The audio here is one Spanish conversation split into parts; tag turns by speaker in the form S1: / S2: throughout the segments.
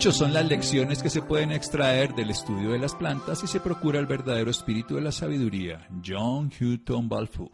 S1: Muchos son las lecciones que se pueden extraer del estudio de las plantas y se procura el verdadero espíritu de la sabiduría. John Houghton Balfour.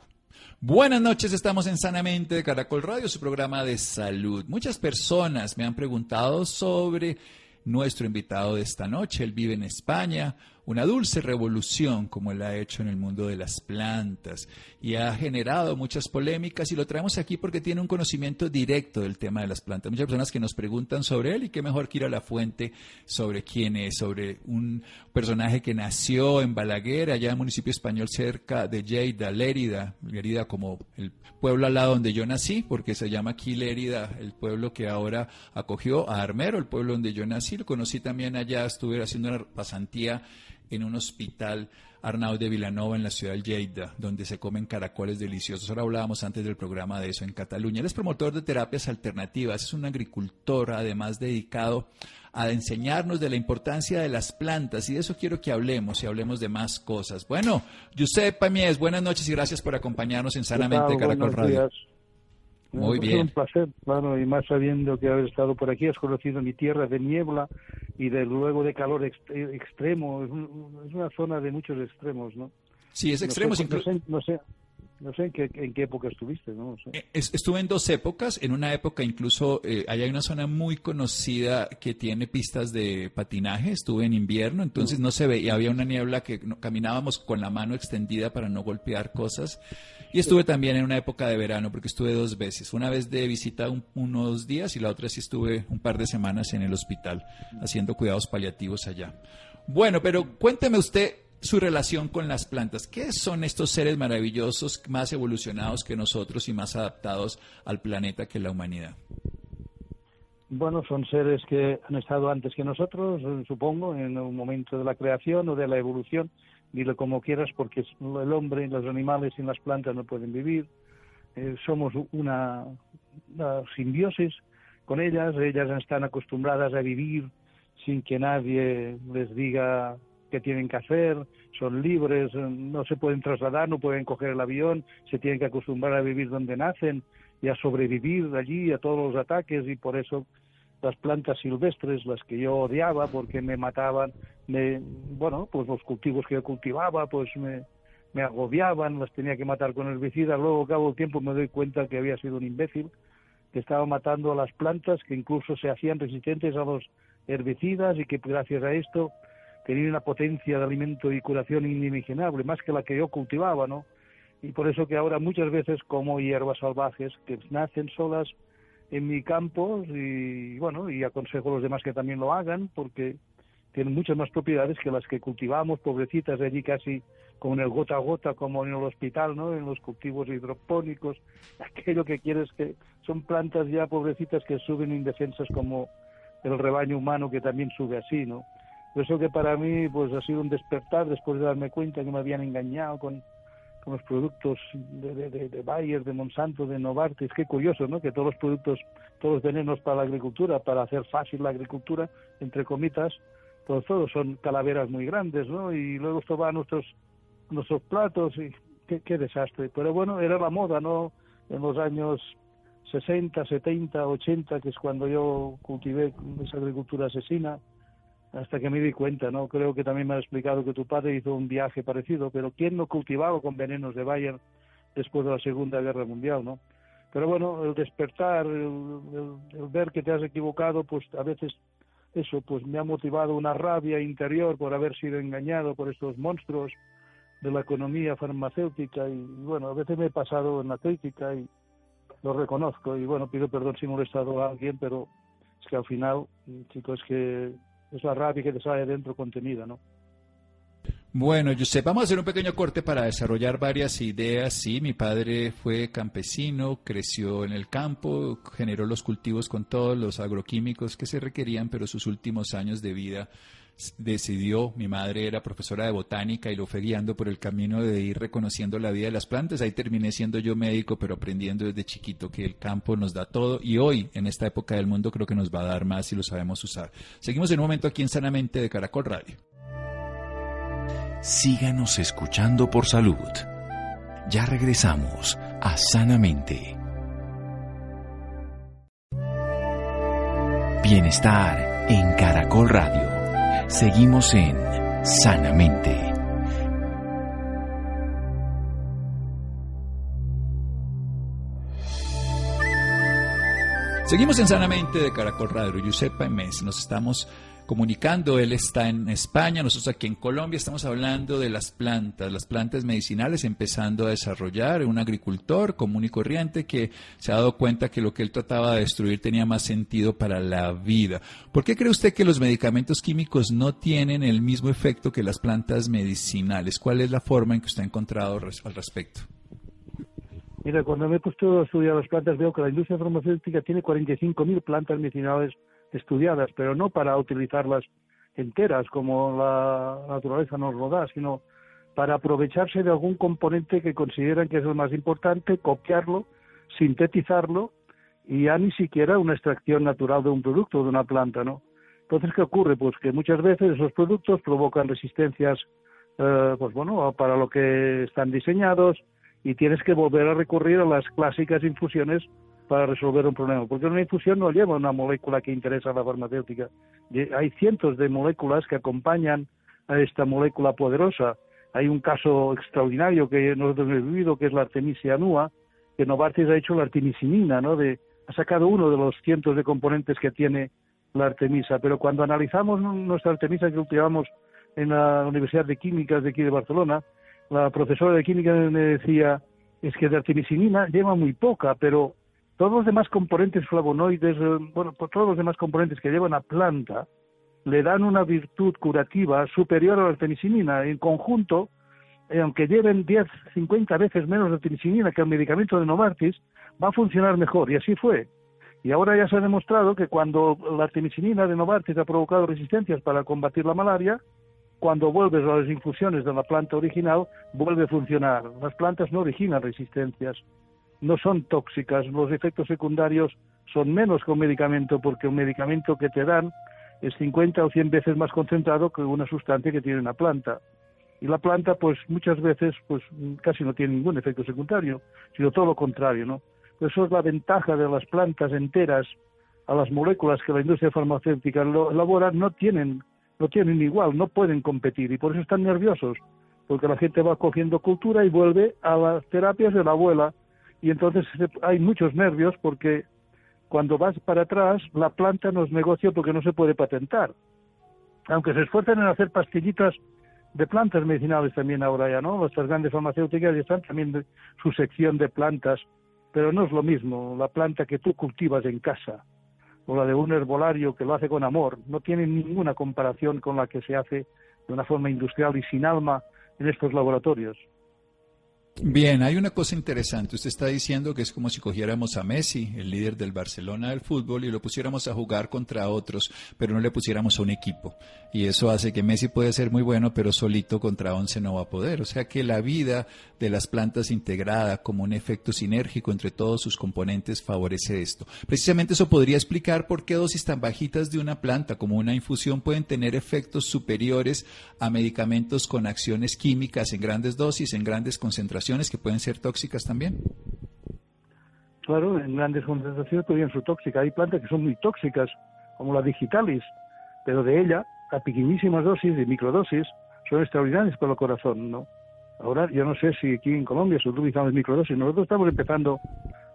S1: Buenas noches, estamos en Sanamente de Caracol Radio, su programa de salud. Muchas personas me han preguntado sobre nuestro invitado de esta noche. Él vive en España, una dulce revolución como él ha hecho en el mundo de las plantas y ha generado muchas polémicas y lo traemos aquí porque tiene un conocimiento directo del tema de las plantas. Muchas personas que nos preguntan sobre él y qué mejor que ir a la fuente sobre quién es, sobre un personaje que nació en Balaguer, allá en el municipio español cerca de Lleida, Lérida, Lérida como el pueblo al lado donde yo nací, porque se llama aquí Lérida, el pueblo que ahora acogió a Armero, el pueblo donde yo nací, lo conocí también allá, estuve haciendo una pasantía en un hospital Arnaud de Vilanova en la ciudad de Lleida, donde se comen caracoles deliciosos. Ahora hablábamos antes del programa de eso en Cataluña. Él es promotor de terapias alternativas, es un agricultor además dedicado a enseñarnos de la importancia de las plantas y de eso quiero que hablemos y hablemos de más cosas. Bueno, Josep Pamies, buenas noches y gracias por acompañarnos en Sanamente Caracol Radio. Muy bien.
S2: Es un placer, claro, y más sabiendo que haber estado por aquí, has conocido mi tierra de niebla y de luego de calor extremo. Es, una zona de muchos extremos, ¿no?
S1: Sí, es extremo.
S2: No sé, no sé, en, qué, en qué época estuviste, ¿no?
S1: Eh, estuve en dos épocas. En una época incluso, eh, hay una zona muy conocida que tiene pistas de patinaje. Estuve en invierno, entonces no se veía, había una niebla que caminábamos con la mano extendida para no golpear cosas. Y estuve también en una época de verano, porque estuve dos veces. Una vez de visita unos días y la otra sí estuve un par de semanas en el hospital haciendo cuidados paliativos allá. Bueno, pero cuénteme usted su relación con las plantas. ¿Qué son estos seres maravillosos, más evolucionados que nosotros y más adaptados al planeta que la humanidad?
S2: Bueno, son seres que han estado antes que nosotros, supongo, en un momento de la creación o de la evolución dilo como quieras, porque el hombre, los animales y las plantas no pueden vivir. Eh, somos una, simbiosis con ellas, ellas están acostumbradas a vivir sin que nadie les diga qué tienen que hacer, son libres, no se pueden trasladar, no pueden coger el avión, se tienen que acostumbrar a vivir donde nacen y a sobrevivir allí a todos los ataques y por eso las plantas silvestres, las que yo odiaba porque me mataban, me, bueno, pues los cultivos que yo cultivaba, pues me, me agobiaban, las tenía que matar con herbicidas, luego al cabo del tiempo me doy cuenta que había sido un imbécil, que estaba matando a las plantas que incluso se hacían resistentes a los herbicidas y que gracias a esto tenían una potencia de alimento y curación inimaginable, más que la que yo cultivaba, ¿no? Y por eso que ahora muchas veces como hierbas salvajes que nacen solas en mi campo y bueno, y aconsejo a los demás que también lo hagan porque tienen muchas más propiedades que las que cultivamos, pobrecitas, allí casi como en el gota a gota, como en el hospital, ¿no? En los cultivos hidropónicos, aquello que quieres que son plantas ya pobrecitas que suben indefensas como el rebaño humano que también sube así, ¿no? Eso que para mí pues ha sido un despertar después de darme cuenta que me habían engañado con con los productos de, de, de, Bayer, de Monsanto, de Novartis. Qué curioso, ¿no? Que todos los productos, todos los venenos para la agricultura, para hacer fácil la agricultura, entre comitas, todos, todos son calaveras muy grandes, ¿no? Y luego esto va a nuestros, nuestros platos y qué, qué desastre. Pero bueno, era la moda, ¿no? En los años 60, 70, 80, que es cuando yo cultivé esa agricultura asesina, hasta que me di cuenta, ¿no? Creo que también me ha explicado que tu padre hizo un viaje parecido, pero ¿quién no cultivaba con venenos de Bayer después de la Segunda Guerra Mundial, ¿no? Pero bueno, el despertar, el, ver que te has equivocado, pues a veces eso, pues me ha motivado una rabia interior por haber sido engañado por estos monstruos de la economía farmacéutica y bueno, a veces me he pasado en la crítica y lo reconozco y bueno, pido perdón si he molestado a alguien, pero es que al final, chicos, que es la rabia que te sale dentro contenida, ¿no?
S1: Bueno, Josep, vamos a hacer un pequeño corte para desarrollar varias ideas. Sí, mi padre fue campesino, creció en el campo, generó los cultivos con todos los agroquímicos que se requerían, pero sus últimos años de vida decidió, mi madre era profesora de botánica y lo fue guiando por el camino de ir reconociendo la vida de las plantas. Ahí terminé siendo yo médico, pero aprendiendo desde chiquito que el campo nos da todo y hoy, en esta época del mundo, creo que nos va a dar más si lo sabemos usar. Seguimos en un momento aquí en Sanamente de Caracol Radio
S3: síganos escuchando por salud. Ya regresamos a Sanamente. Bienestar en Caracol Radio. Seguimos en Sanamente.
S1: Seguimos en Sanamente de Caracol Radio. Giuseppe Mes. Nos estamos comunicando. Él está en España, nosotros aquí en Colombia estamos hablando de las plantas, las plantas medicinales, empezando a desarrollar un agricultor común y corriente que se ha dado cuenta que lo que él trataba de destruir tenía más sentido para la vida. ¿Por qué cree usted que los medicamentos químicos no tienen el mismo efecto que las plantas medicinales? ¿Cuál es la forma en que usted ha encontrado al respecto?
S2: Mira, cuando me he puesto estudiar las plantas veo que la industria farmacéutica tiene 45.000 plantas medicinales estudiadas, pero no para utilizarlas enteras como la naturaleza nos lo da, sino para aprovecharse de algún componente que consideran que es el más importante, copiarlo, sintetizarlo y ya ni siquiera una extracción natural de un producto, de una planta, ¿no? Entonces, ¿qué ocurre? Pues que muchas veces esos productos provocan resistencias, eh, pues bueno, para lo que están diseñados y tienes que volver a recurrir a las clásicas infusiones para resolver un problema, porque una infusión no lleva una molécula que interesa a la farmacéutica. Hay cientos de moléculas que acompañan a esta molécula poderosa. Hay un caso extraordinario que nosotros hemos vivido, que es la Artemisia annua, que Novartis ha hecho la artemisinina, ¿no? De, ha sacado uno de los cientos de componentes que tiene la artemisa, pero cuando analizamos nuestra artemisa que utilizamos en la Universidad de Químicas de aquí de Barcelona, la profesora de química me decía, es que de artemisinina lleva muy poca, pero todos los demás componentes flavonoides, eh, bueno, pues todos los demás componentes que llevan a planta, le dan una virtud curativa superior a la artemisinina. En conjunto, eh, aunque lleven 10, 50 veces menos artemisinina que el medicamento de Novartis, va a funcionar mejor. Y así fue. Y ahora ya se ha demostrado que cuando la artemisinina de Novartis ha provocado resistencias para combatir la malaria, cuando vuelves a las infusiones de la planta original, vuelve a funcionar. Las plantas no originan resistencias no son tóxicas, los efectos secundarios son menos que un medicamento porque un medicamento que te dan es 50 o 100 veces más concentrado que una sustancia que tiene una planta. Y la planta, pues muchas veces, pues casi no tiene ningún efecto secundario, sino todo lo contrario, ¿no? Eso es la ventaja de las plantas enteras a las moléculas que la industria farmacéutica elabora, no tienen, no tienen igual, no pueden competir y por eso están nerviosos, porque la gente va cogiendo cultura y vuelve a las terapias de la abuela, y entonces hay muchos nervios porque cuando vas para atrás la planta no es negocio porque no se puede patentar. Aunque se esfuerzan en hacer pastillitas de plantas medicinales también ahora ya, ¿no? Las grandes farmacéuticas ya están también de su sección de plantas, pero no es lo mismo la planta que tú cultivas en casa o la de un herbolario que lo hace con amor, no tiene ninguna comparación con la que se hace de una forma industrial y sin alma en estos laboratorios.
S1: Bien, hay una cosa interesante. Usted está diciendo que es como si cogiéramos a Messi, el líder del Barcelona del fútbol, y lo pusiéramos a jugar contra otros, pero no le pusiéramos a un equipo. Y eso hace que Messi puede ser muy bueno, pero solito contra once no va a poder. O sea que la vida de las plantas integrada como un efecto sinérgico entre todos sus componentes favorece esto. Precisamente eso podría explicar por qué dosis tan bajitas de una planta como una infusión pueden tener efectos superiores a medicamentos con acciones químicas en grandes dosis, en grandes concentraciones que pueden ser tóxicas también.
S2: Claro, en grandes concentraciones podrían ser tóxicas. Hay plantas que son muy tóxicas, como la digitalis, pero de ella, a pequeñísimas dosis, de microdosis, son extraordinarias para el corazón, ¿no? Ahora, yo no sé si aquí en Colombia se utilizan microdosis. Nosotros estamos empezando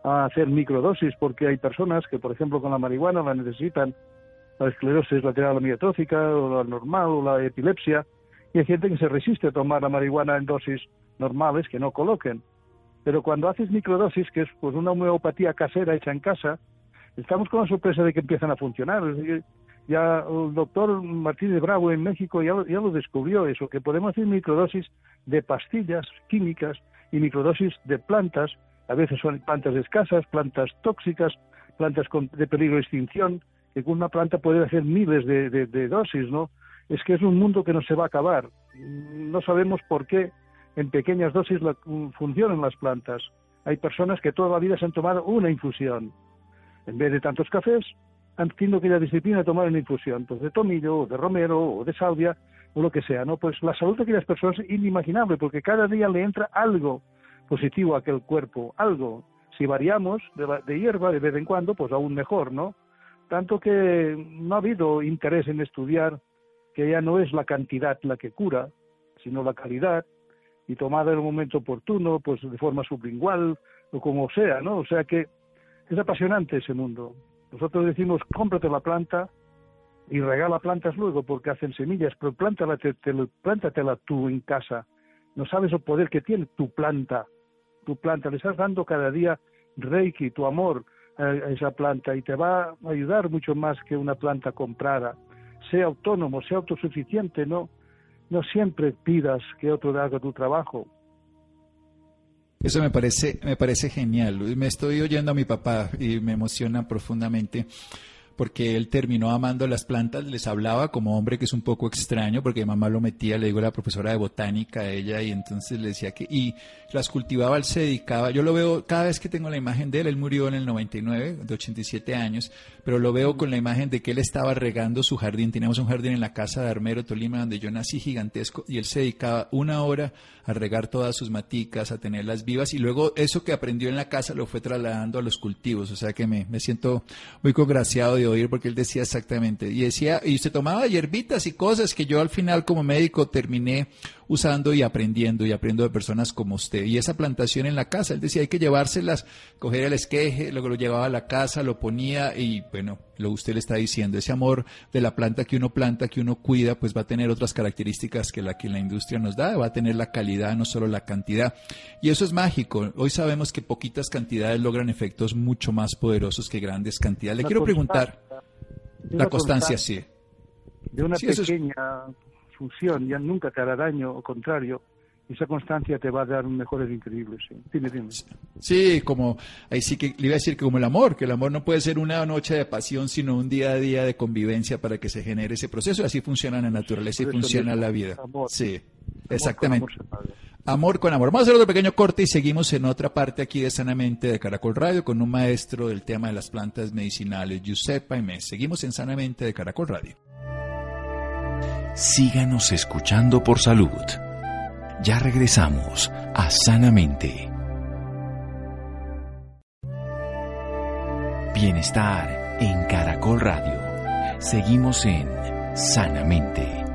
S2: a hacer microdosis porque hay personas que, por ejemplo, con la marihuana la necesitan, la esclerosis lateral amiotrófica, o la normal, o la epilepsia, y hay gente que se resiste a tomar la marihuana en dosis normales que no coloquen. Pero cuando haces microdosis, que es pues una homeopatía casera hecha en casa, estamos con la sorpresa de que empiezan a funcionar. Ya el doctor Martínez Bravo en México ya, lo descubrió eso, que podemos hacer microdosis de pastillas químicas y microdosis de plantas, a veces son plantas escasas, plantas tóxicas, plantas de peligro de extinción, que una planta puede hacer miles de, de dosis, ¿no? Es que es un mundo que no se va a acabar. No sabemos por qué en pequeñas dosis funcionan las plantas. Hay personas que toda la vida se han tomado una infusión. En vez de tantos cafés, han tenido aquella disciplina de tomar una infusión, pues de tomillo, o de romero, o de salvia, o lo que sea, ¿no? Pues la salud de aquellas personas es inimaginable, porque cada día le entra algo positivo a aquel cuerpo, algo. Si variamos de, de hierba de vez en cuando, pues aún mejor, ¿no? Tanto que no ha habido interés en estudiar que ya no es la cantidad la que cura, sino la calidad, y tomada en el momento oportuno, pues de forma sublingual o como sea, ¿no? O sea que es apasionante ese mundo. Nosotros decimos, cómprate la planta y regala plantas luego porque hacen semillas, pero plántala, te, plántatela tú en casa. No sabes el poder que tiene tu planta. Tu planta, le estás dando cada día reiki, tu amor a esa planta y te va a ayudar mucho más que una planta comprada. Sea autónomo, sea autosuficiente, ¿no? No siempre pidas que otro haga tu trabajo.
S1: Eso me parece, me parece genial. Me estoy oyendo a mi papá y me emociona profundamente porque él terminó amando las plantas, les hablaba como hombre que es un poco extraño, porque mamá lo metía, le digo, era profesora de botánica a ella, y entonces le decía que, y las cultivaba, él se dedicaba, yo lo veo cada vez que tengo la imagen de él, él murió en el 99, de 87 años, pero lo veo con la imagen de que él estaba regando su jardín, teníamos un jardín en la casa de Armero, Tolima, donde yo nací gigantesco, y él se dedicaba una hora a regar todas sus maticas, a tenerlas vivas, y luego eso que aprendió en la casa lo fue trasladando a los cultivos, o sea que me, me siento muy congraciado de oír porque él decía exactamente, y decía, y se tomaba hierbitas y cosas que yo al final como médico terminé usando y aprendiendo y aprendo de personas como usted. Y esa plantación en la casa, él decía, hay que llevárselas, coger el esqueje, luego lo llevaba a la casa, lo ponía y bueno, lo usted le está diciendo, ese amor de la planta que uno planta, que uno cuida, pues va a tener otras características que la que la industria nos da, va a tener la calidad, no solo la cantidad. Y eso es mágico. Hoy sabemos que poquitas cantidades logran efectos mucho más poderosos que grandes cantidades. Le quiero preguntar, la constancia, sí.
S2: De una pequeña función ya nunca te hará daño, o contrario, esa constancia te va a dar mejores increíbles. Sí.
S1: Sí, como ahí sí que le iba a decir que como el amor, que el amor no puede ser una noche de pasión, sino un día a día de convivencia para que se genere ese proceso. Así funciona la naturaleza y funciona la vida. sí, exactamente. Amor con amor. Vamos a hacer otro pequeño corte y seguimos en otra parte aquí de Sanamente de Caracol Radio con un maestro del tema de las plantas medicinales, Giuseppe Aimé. Seguimos en Sanamente de Caracol Radio.
S3: Síganos escuchando por salud. Ya regresamos a Sanamente. Bienestar en Caracol Radio. Seguimos en Sanamente.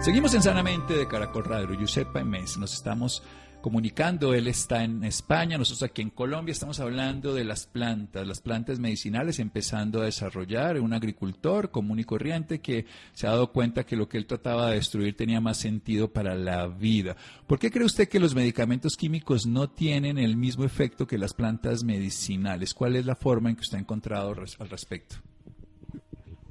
S1: Seguimos en Sanamente de Caracol Radio. Giuseppe Mes. Nos estamos comunicando. Él está en España, nosotros aquí en Colombia estamos hablando de las plantas, las plantas medicinales, empezando a desarrollar un agricultor común y corriente que se ha dado cuenta que lo que él trataba de destruir tenía más sentido para la vida. ¿Por qué cree usted que los medicamentos químicos no tienen el mismo efecto que las plantas medicinales? ¿Cuál es la forma en que usted ha encontrado al respecto?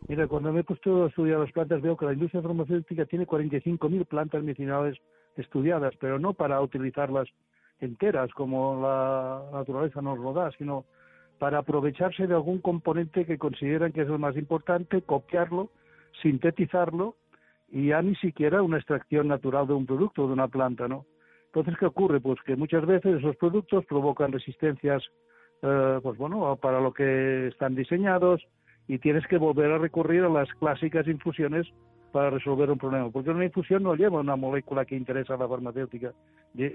S2: Mira, cuando me he puesto a estudiar las plantas veo que la industria farmacéutica tiene 45.000 plantas medicinales estudiadas, pero no para utilizarlas enteras como la naturaleza nos lo da, sino para aprovecharse de algún componente que consideran que es el más importante, copiarlo, sintetizarlo y ya ni siquiera una extracción natural de un producto, de una planta, ¿no? Entonces, ¿qué ocurre? Pues que muchas veces esos productos provocan resistencias, eh, pues bueno, para lo que están diseñados y tienes que volver a recurrir a las clásicas infusiones para resolver un problema, porque una infusión no lleva una molécula que interesa a la farmacéutica.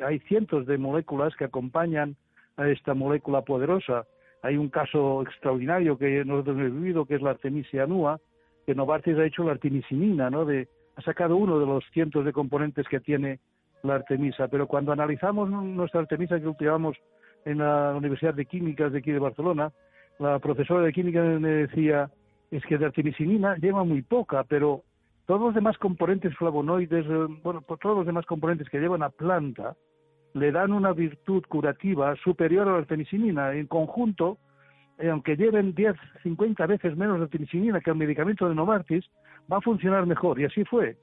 S2: Hay cientos de moléculas que acompañan a esta molécula poderosa. Hay un caso extraordinario que nosotros hemos vivido, que es la Artemisia annua, que Novartis ha hecho la artemisinina, ¿no? De, ha sacado uno de los cientos de componentes que tiene la artemisa, pero cuando analizamos nuestra artemisa que utilizamos en la Universidad de Químicas de aquí de Barcelona, la profesora de química me decía, es que de artemisinina lleva muy poca, pero todos los demás componentes flavonoides, eh, bueno, pues todos los demás componentes que llevan a planta, le dan una virtud curativa superior a la artemisinin. En conjunto, eh, aunque lleven 10, 50 veces menos de artemisinin que el medicamento de Novartis, va a funcionar mejor. Y así fue.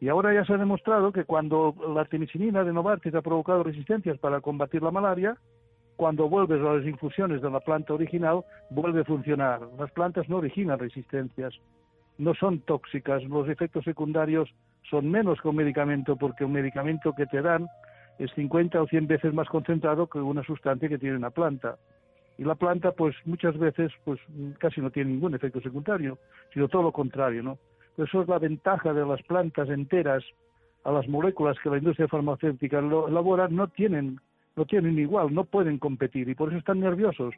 S2: Y ahora ya se ha demostrado que cuando la artemisinina de Novartis ha provocado resistencias para combatir la malaria, cuando vuelves a las infusiones de la planta original, vuelve a funcionar. Las plantas no originan resistencias, no son tóxicas, los efectos secundarios son menos que un medicamento, porque un medicamento que te dan es 50 o 100 veces más concentrado que una sustancia que tiene una planta. Y la planta, pues muchas veces, pues casi no tiene ningún efecto secundario, sino todo lo contrario, ¿no? Eso es la ventaja de las plantas enteras a las moléculas que la industria farmacéutica elabora, no tienen, no tienen igual, no pueden competir y por eso están nerviosos,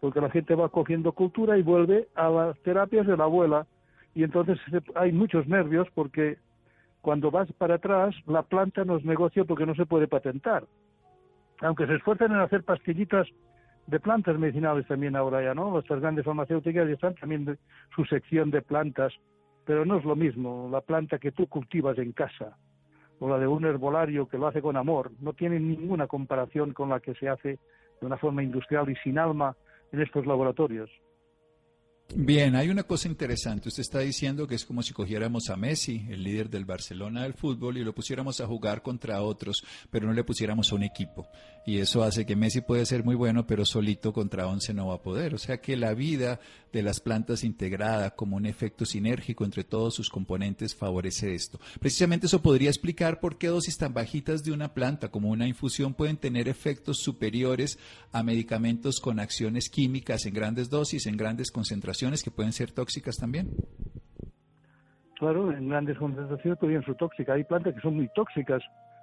S2: porque la gente va cogiendo cultura y vuelve a las terapias de la abuela y entonces hay muchos nervios porque cuando vas para atrás la planta no es negocio porque no se puede patentar. Aunque se esfuerzan en hacer pastillitas de plantas medicinales también ahora ya, ¿no? Las grandes farmacéuticas ya están también de su sección de plantas pero no es lo mismo la planta que tú cultivas en casa o la de un herbolario que lo hace con amor, no tiene ninguna comparación con la que se hace de una forma industrial y sin alma en estos laboratorios.
S1: Bien, hay una cosa interesante. Usted está diciendo que es como si cogiéramos a Messi, el líder del Barcelona del fútbol, y lo pusiéramos a jugar contra otros, pero no le pusiéramos a un equipo. Y eso hace que Messi puede ser muy bueno, pero solito contra once no va a poder. O sea que la vida de las plantas integrada como un efecto sinérgico entre todos sus componentes favorece esto. Precisamente eso podría explicar por qué dosis tan bajitas de una planta como una infusión pueden tener efectos superiores a medicamentos con acciones químicas en grandes dosis, en grandes concentraciones que pueden ser tóxicas también.
S2: Claro, en grandes concentraciones podrían ser tóxicas. Hay plantas que son muy tóxicas,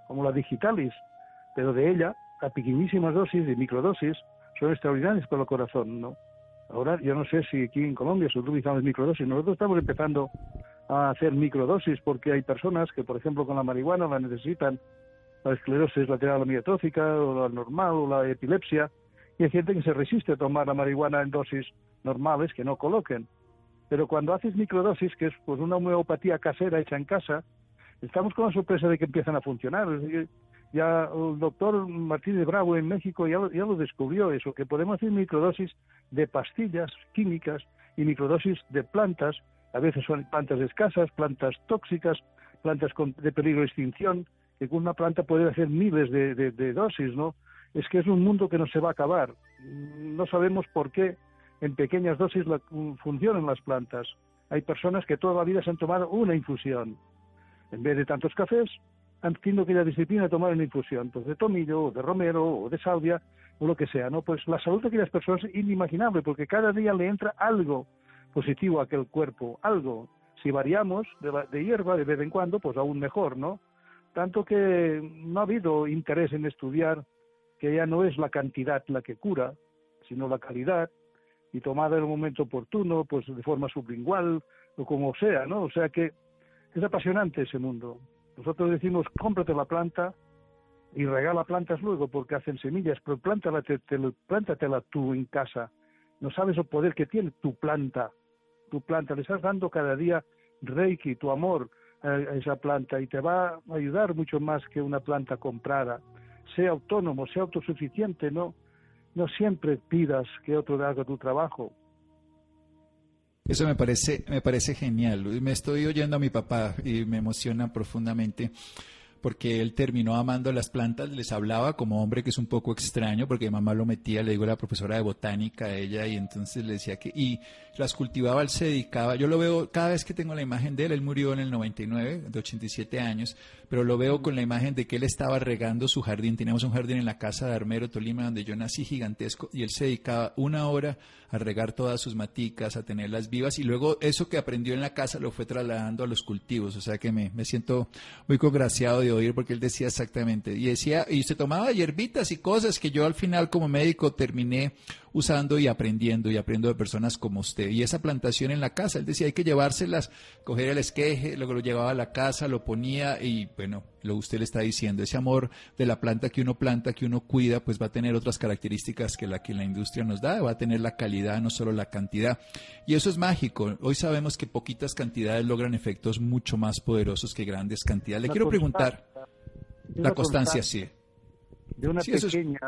S2: como la digitalis, pero de ella, a pequeñísimas dosis, de microdosis, son extraordinarias para el corazón, ¿no? Ahora, yo no sé si aquí en Colombia se utilizan microdosis. Nosotros estamos empezando a hacer microdosis porque hay personas que, por ejemplo, con la marihuana la necesitan, la esclerosis lateral amiotrófica, o la normal, o la epilepsia, y hay gente que se resiste a tomar la marihuana en dosis normales que no coloquen. Pero cuando haces microdosis, que es pues una homeopatía casera hecha en casa, estamos con la sorpresa de que empiezan a funcionar. Ya el doctor Martínez Bravo en México ya, ya lo descubrió eso, que podemos hacer microdosis de pastillas químicas y microdosis de plantas, a veces son plantas escasas, plantas tóxicas, plantas de peligro de extinción, que con una planta puede hacer miles de, de dosis, ¿no? Es que es un mundo que no se va a acabar. No sabemos por qué en pequeñas dosis la, funcionan las plantas. Hay personas que toda la vida se han tomado una infusión. En vez de tantos cafés, han tenido aquella disciplina de tomar una infusión, pues de tomillo, o de romero, o de salvia, o lo que sea, ¿no? Pues la salud de aquellas personas es inimaginable, porque cada día le entra algo positivo a aquel cuerpo, algo. Si variamos de, de hierba de vez en cuando, pues aún mejor, ¿no? Tanto que no ha habido interés en estudiar que ya no es la cantidad la que cura, sino la calidad, y tomada en el momento oportuno, pues de forma sublingual o como sea, ¿no? O sea que es apasionante ese mundo. Nosotros decimos, cómprate la planta y regala plantas luego porque hacen semillas, pero plántala, te, plántatela tú en casa. No sabes el poder que tiene tu planta. Tu planta, le estás dando cada día reiki, tu amor a esa planta y te va a ayudar mucho más que una planta comprada. Sea autónomo, sea autosuficiente, ¿no? no siempre pidas que otro haga tu trabajo.
S1: Eso me parece, me parece genial. Me estoy oyendo a mi papá y me emociona profundamente porque él terminó amando las plantas, les hablaba como hombre que es un poco extraño, porque mamá lo metía, le digo a la profesora de botánica a ella, y entonces le decía que, y las cultivaba, él se dedicaba, yo lo veo cada vez que tengo la imagen de él, él murió en el 99, de 87 años, pero lo veo con la imagen de que él estaba regando su jardín, teníamos un jardín en la casa de Armero, Tolima, donde yo nací gigantesco, y él se dedicaba una hora a regar todas sus maticas, a tenerlas vivas, y luego eso que aprendió en la casa lo fue trasladando a los cultivos, o sea que me, me siento muy congraciado oír porque él decía exactamente, y decía, y se tomaba hierbitas y cosas que yo al final como médico terminé usando y aprendiendo y aprendo de personas como usted. Y esa plantación en la casa, él decía, hay que llevárselas, coger el esqueje, luego lo llevaba a la casa, lo ponía y bueno, lo usted le está diciendo, ese amor de la planta que uno planta, que uno cuida, pues va a tener otras características que la que la industria nos da, va a tener la calidad, no solo la cantidad. Y eso es mágico. Hoy sabemos que poquitas cantidades logran efectos mucho más poderosos que grandes cantidades. Le quiero preguntar, la constancia, sí.
S2: de una pequeña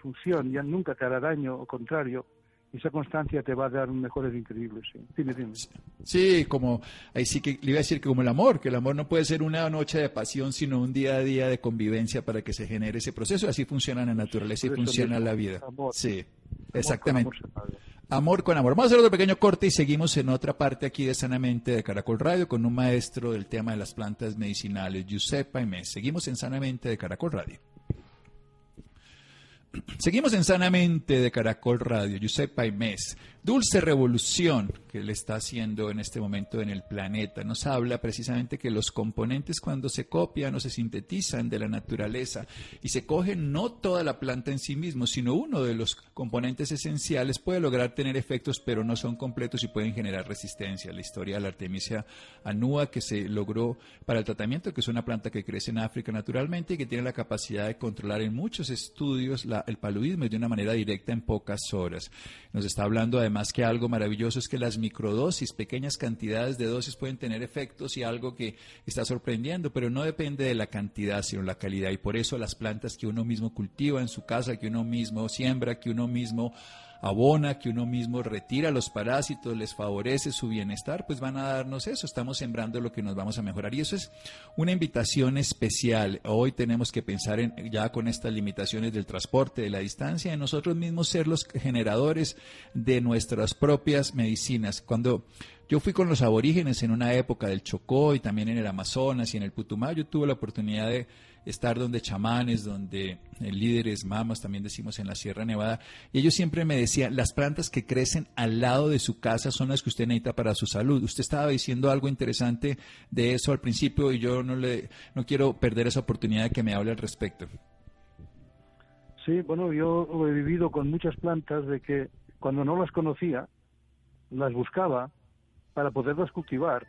S2: fusión ya nunca te hará daño, o contrario, esa constancia te va a dar mejores increíbles. Sí,
S1: sí como ahí sí que le iba a decir que como el amor, que el amor no puede ser una noche de pasión, sino un día a día de convivencia para que se genere ese proceso. Así funciona la naturaleza y funciona la vida. sí, exactamente. Amor con amor. Vamos a hacer otro pequeño corte y seguimos en otra parte aquí de Sanamente de Caracol Radio con un maestro del tema de las plantas medicinales, Giuseppe Aimés. Seguimos en Sanamente de Caracol Radio. Seguimos en Sanamente de Caracol Radio. Giuseppe Aimés, Dulce Revolución que le está haciendo en este momento en el planeta, nos habla precisamente que los componentes cuando se copian o se sintetizan de la naturaleza y se cogen no toda la planta en sí mismo, sino uno de los componentes esenciales puede lograr tener efectos, pero no son completos y pueden generar resistencia. La historia de la Artemisia anua que se logró para el tratamiento, que es una planta que crece en África naturalmente y que tiene la capacidad de controlar en muchos estudios el paludismo de una manera directa en pocas horas. Nos está hablando además que algo maravilloso es que las microdosis, pequeñas cantidades de dosis pueden tener efectos y algo que está sorprendiendo, pero no depende de la cantidad, sino la calidad. Y por eso las plantas que uno mismo cultiva en su casa, que uno mismo siembra, que uno mismo abona, que uno mismo retira los parásitos, les favorece su bienestar, pues van a darnos eso. Estamos sembrando lo que nos vamos a mejorar. Y eso es una invitación especial. Hoy tenemos que pensar en, ya con estas limitaciones del transporte, de la distancia, en nosotros mismos ser los generadores de nuestras propias medicinas. Cuando yo fui con los aborígenes en una época del Chocó y también en el Amazonas y en el Putumayo, tuve la oportunidad de estar donde chamanes, donde eh, líderes, mamas, también decimos en la Sierra Nevada, y ellos siempre me decían, las plantas que crecen al lado de su casa son las que usted necesita para su salud. Usted estaba diciendo algo interesante de eso al principio y yo no, le, no quiero perder esa oportunidad de que me hable al respecto.
S2: Sí, bueno, yo he vivido con muchas plantas de que cuando no las conocía, las buscaba para poderlas cultivar,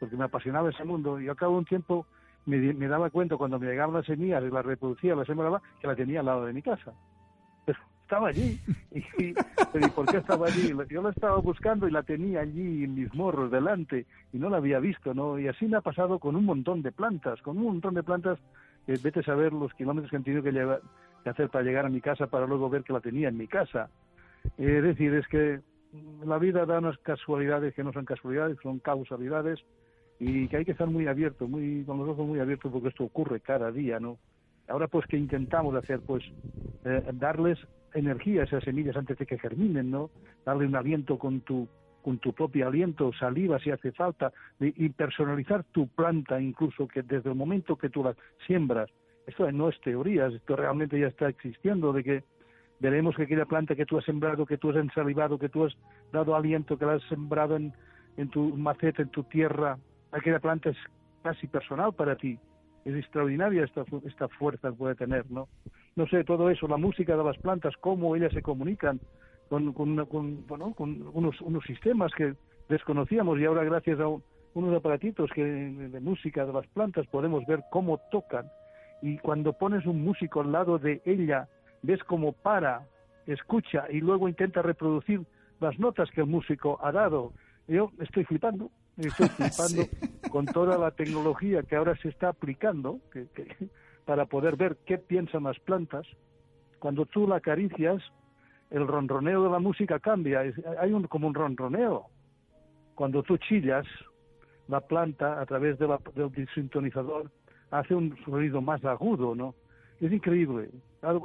S2: porque me apasionaba ese mundo y al cabo de un tiempo me, daba cuenta cuando me llegaban las semillas y las reproducía, las sembraba, que la tenía al lado de mi casa. Pero estaba allí. Y, ¿por qué estaba allí? Yo la estaba buscando y la tenía allí en mis morros delante y no la había visto, ¿no? Y así me ha pasado con un montón de plantas, con un montón de plantas que vete a saber los kilómetros que han tenido que, llevar, hacer para llegar a mi casa para luego ver que la tenía en mi casa. es decir, es que la vida da unas casualidades que no son casualidades, son causalidades y que hay que estar muy abierto, muy con los ojos muy abiertos porque esto ocurre cada día, ¿no? Ahora pues que intentamos hacer pues eh, darles energía a esas semillas antes de que germinen, ¿no? Darle un aliento con tu con tu propio aliento, saliva si hace falta, y personalizar tu planta incluso que desde el momento que tú la siembras, esto no es teoría, esto realmente ya está existiendo de que veremos que aquella planta que tú has sembrado, que tú has ensalivado, que tú has dado aliento, que la has sembrado en, en tu maceta, en tu tierra, aquella planta es casi personal para ti. Es extraordinaria esta, esta fuerza que puede tener, ¿no? No sé, todo eso, la música de las plantas, cómo ellas se comunican con, con, con, bueno, con unos, unos sistemas que desconocíamos y ahora gracias a unos aparatitos que, de música de las plantas podemos ver cómo tocan. Y cuando pones un músico al lado de ella, ves cómo para, escucha y luego intenta reproducir las notas que el músico ha dado. Yo estoy flipando, estoy flipando con toda la tecnología que ahora se está aplicando para poder ver qué piensan las plantas. Cuando tú la acaricias, el ronroneo de la música cambia, hay un, como un ronroneo. Cuando tú chillas, la planta a través de del sintonizador hace un sonido más agudo, ¿no? Es increíble.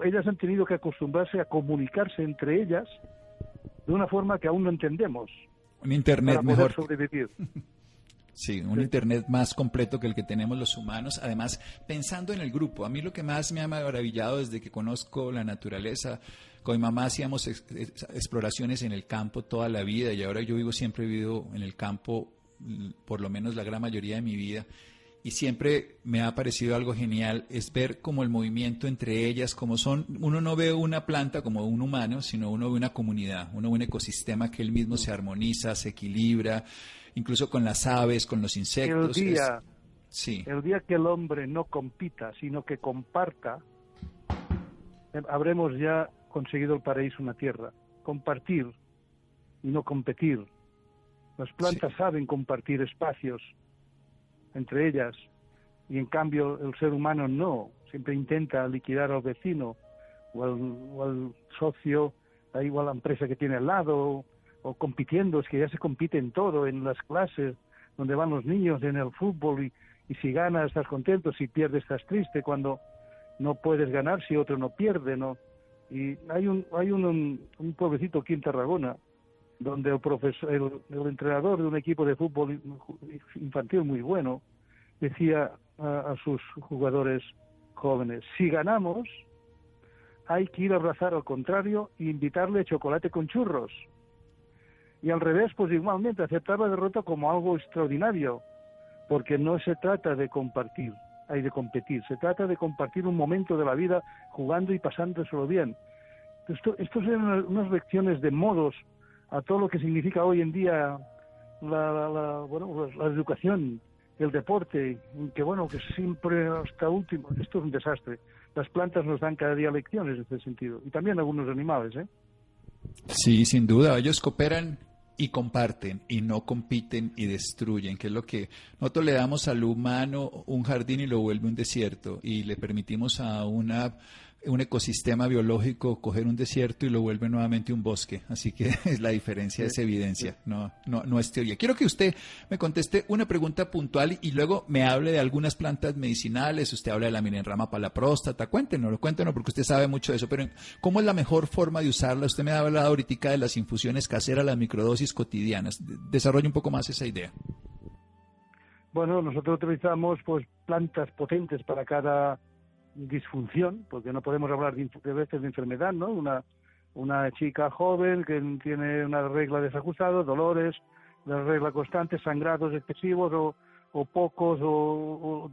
S2: Ellas han tenido que acostumbrarse a comunicarse entre ellas de una forma que aún no entendemos.
S1: Un Internet mejor.
S2: Sobrevivir.
S1: Sí, un Internet más completo que el que tenemos los humanos. Además, pensando en el grupo, a mí lo que más me ha maravillado desde que conozco la naturaleza, con mi mamá hacíamos exploraciones en el campo toda la vida y ahora yo vivo siempre he vivido en el campo por lo menos la gran mayoría de mi vida y siempre me ha parecido algo genial es ver como el movimiento entre ellas, como son, uno no ve una planta como un humano, sino uno ve una comunidad, uno ve un ecosistema que él mismo se armoniza, se equilibra, incluso con las aves, con los insectos.
S2: El día, sí. el día que el hombre no compita, sino que comparta, eh, habremos ya conseguido el paraíso en la tierra. Compartir y no competir. Las plantas saben compartir espacios, entre ellas, y en cambio el ser humano no. siempre intenta liquidar al vecino o al, socio, da igual la empresa que tiene al lado, o, compitiendo, es que ya se compite en todo, en las clases donde van los niños, en el fútbol, y, y si ganas estás contento, si pierdes estás triste, cuando no puedes ganar si otro no pierde, ¿no? Y hay un, hay un, un pueblecito aquí en Tarragona, donde el, profesor, el, entrenador de un equipo de fútbol infantil muy bueno decía a, sus jugadores jóvenes, si ganamos, hay que ir a abrazar al contrario e invitarle chocolate con churros. Y al revés, pues igualmente, aceptar la derrota como algo extraordinario, porque no se trata de compartir, hay de competir, se trata de compartir un momento de la vida jugando y pasándoselo bien. Esto, esto son unas lecciones de modos a todo lo que significa hoy en día la, bueno, la educación, el deporte, que bueno, que siempre hasta último, esto es un desastre. Las plantas nos dan cada día lecciones en este sentido, y también algunos animales, ¿eh?
S1: Sí, sin duda, ellos cooperan y comparten y no compiten y destruyen, que es lo que nosotros le damos al humano un jardín y lo vuelve un desierto y le permitimos a una un ecosistema biológico coger un desierto y lo vuelve nuevamente un bosque. Así que es la diferencia, es evidencia, no, no, no es teoría. Quiero que usted me conteste una pregunta puntual y luego me hable de algunas plantas medicinales. Usted habla de la milenrama para la próstata. Cuéntenos, cuéntenos, porque usted sabe mucho de eso. Pero ¿cómo es la mejor forma de usarla? Usted me ha hablado ahorita de las infusiones caseras, las microdosis cotidianas. Desarrolle un poco más esa idea.
S2: Bueno, nosotros utilizamos pues plantas potentes para cada disfunción, porque no podemos hablar de, veces de enfermedad, ¿no? Una, una chica joven que tiene una regla desajustada, dolores, la regla constante, sangrados excesivos o, pocos, o,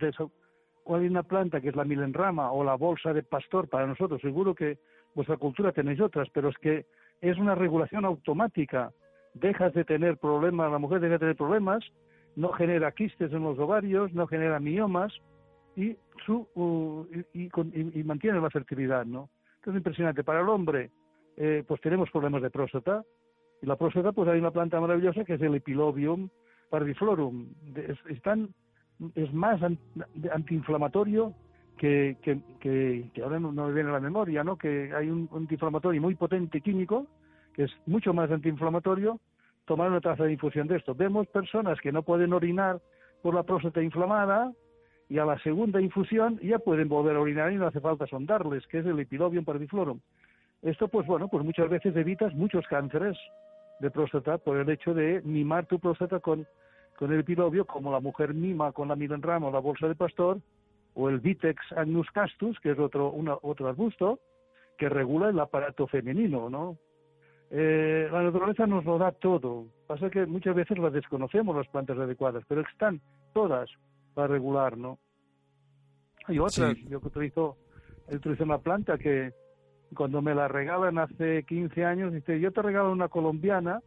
S2: o, hay una planta que es la milenrama o la bolsa de pastor para nosotros. Seguro que vuestra cultura tenéis otras, pero es que es una regulación automática. Dejas de tener problemas, la mujer deja de tener problemas, no genera quistes en los ovarios, no genera miomas, y, su, y, mantiene la fertilidad, ¿no? es impresionante. Para el hombre, eh, pues tenemos problemas de próstata, y la próstata, pues hay una planta maravillosa que es el Epilobium parviflorum. Es, es más antiinflamatorio que, que, que, ahora no, me viene a la memoria, ¿no? Que hay un antiinflamatorio muy potente químico, que es mucho más antiinflamatorio, tomar una taza de infusión de esto. Vemos personas que no pueden orinar por la próstata inflamada, y a la segunda infusión ya pueden volver a orinar y no hace falta sondarles, que es el Epilobium parviflorum. Esto, pues bueno, pues muchas veces evitas muchos cánceres de próstata por el hecho de mimar tu próstata con, con el epilobio, como la mujer mima con la milenrama o la bolsa de pastor, o el Vitex agnus castus, que es otro, otro arbusto, que regula el aparato femenino, ¿no? Eh, la naturaleza nos lo da todo. Pasa que muchas veces las desconocemos las plantas adecuadas, pero están todas para regular, ¿no? Hay otras, yo utilizo, utilizo una planta que cuando me la regalan hace 15 años, dice, yo te regalo una colombiana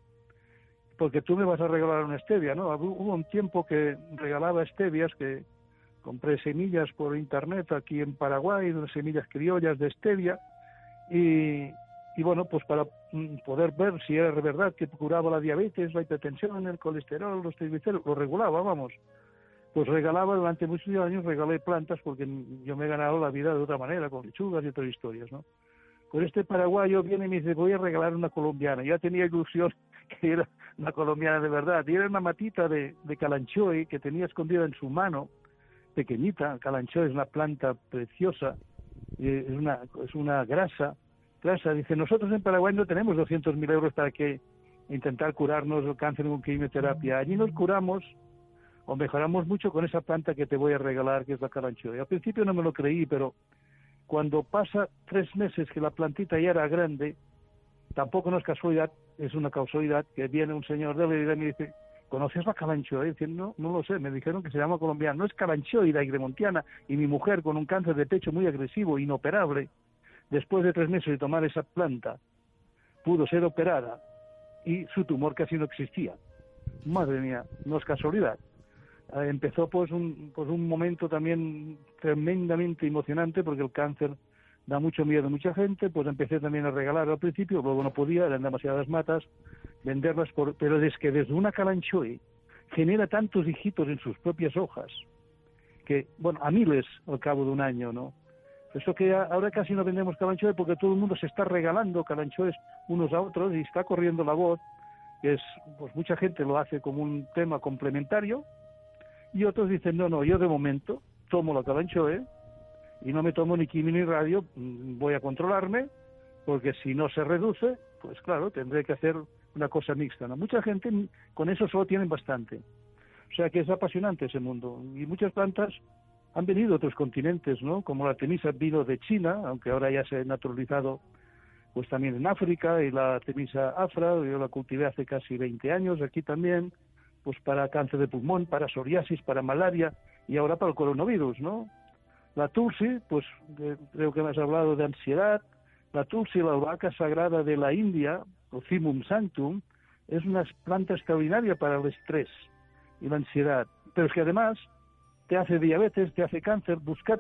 S2: porque tú me vas a regalar una stevia, ¿no? Hubo un tiempo que regalaba stevias que compré semillas por internet aquí en Paraguay, unas semillas criollas de stevia y, y bueno, pues para mm, poder ver si era verdad que curaba la diabetes, la hipertensión, el colesterol, los triglicéridos, lo regulaba, vamos pues regalaba durante muchos años, regalé plantas porque yo me he ganado la vida de otra manera, con lechugas y otras historias, ¿no? Con este paraguayo viene y me dice, voy a regalar una colombiana. Ya tenía ilusión que era una colombiana de verdad. Y era una matita de, de calanchoe que tenía escondida en su mano, pequeñita. Calanchoe es una planta preciosa, es una, es una grasa. grasa. Dice, nosotros en Paraguay no tenemos 200.000 euros para que intentar curarnos el cáncer con quimioterapia. Allí nos curamos o mejoramos mucho con esa planta que te voy a regalar, que es la caranchoa. Al principio no me lo creí, pero cuando pasa tres meses que la plantita ya era grande, tampoco no es casualidad, es una causalidad, que viene un señor de la y me dice, ¿conoces la calanchoa? Y dice, no, no lo sé, me dijeron que se llama colombiana. No es calanchoida y gremontiana, y mi mujer con un cáncer de pecho muy agresivo, inoperable, después de tres meses de tomar esa planta, pudo ser operada y su tumor casi no existía. Madre mía, no es casualidad. Eh, empezó pues un, pues un momento también tremendamente emocionante porque el cáncer da mucho miedo a mucha gente, pues empecé también a regalar al principio, luego no podía, eran demasiadas matas, venderlas, por, pero es que desde una calanchoe genera tantos hijitos en sus propias hojas, que, bueno, a miles al cabo de un año, ¿no? Eso que ahora casi no vendemos calanchoe porque todo el mundo se está regalando calanchoes unos a otros y está corriendo la voz, es, pues mucha gente lo hace como un tema complementario y otros dicen, no, no, yo de momento tomo la calanchoe y no me tomo ni quimio ni radio, mm, voy a controlarme porque si no se reduce, pues claro, tendré que hacer una cosa mixta. ¿no? Mucha gente con eso solo tienen bastante. O sea que es apasionante ese mundo. Y muchas plantas han venido de otros continentes, ¿no? Como la Artemisa vino de China, aunque ahora ya se ha naturalizado pues también en África, y la Artemisa afra, yo la cultivé hace casi 20 años aquí también, pues para cáncer de pulmón, para psoriasis, para malaria y ahora para el coronavirus, ¿no? La Tulsi, pues creo que me has hablado de ansiedad, la Tulsi, la albahaca sagrada de la India, o Cimum sanctum, es una planta extraordinaria para el estrés y la ansiedad, pero es que además te hace diabetes, te hace cáncer, buscad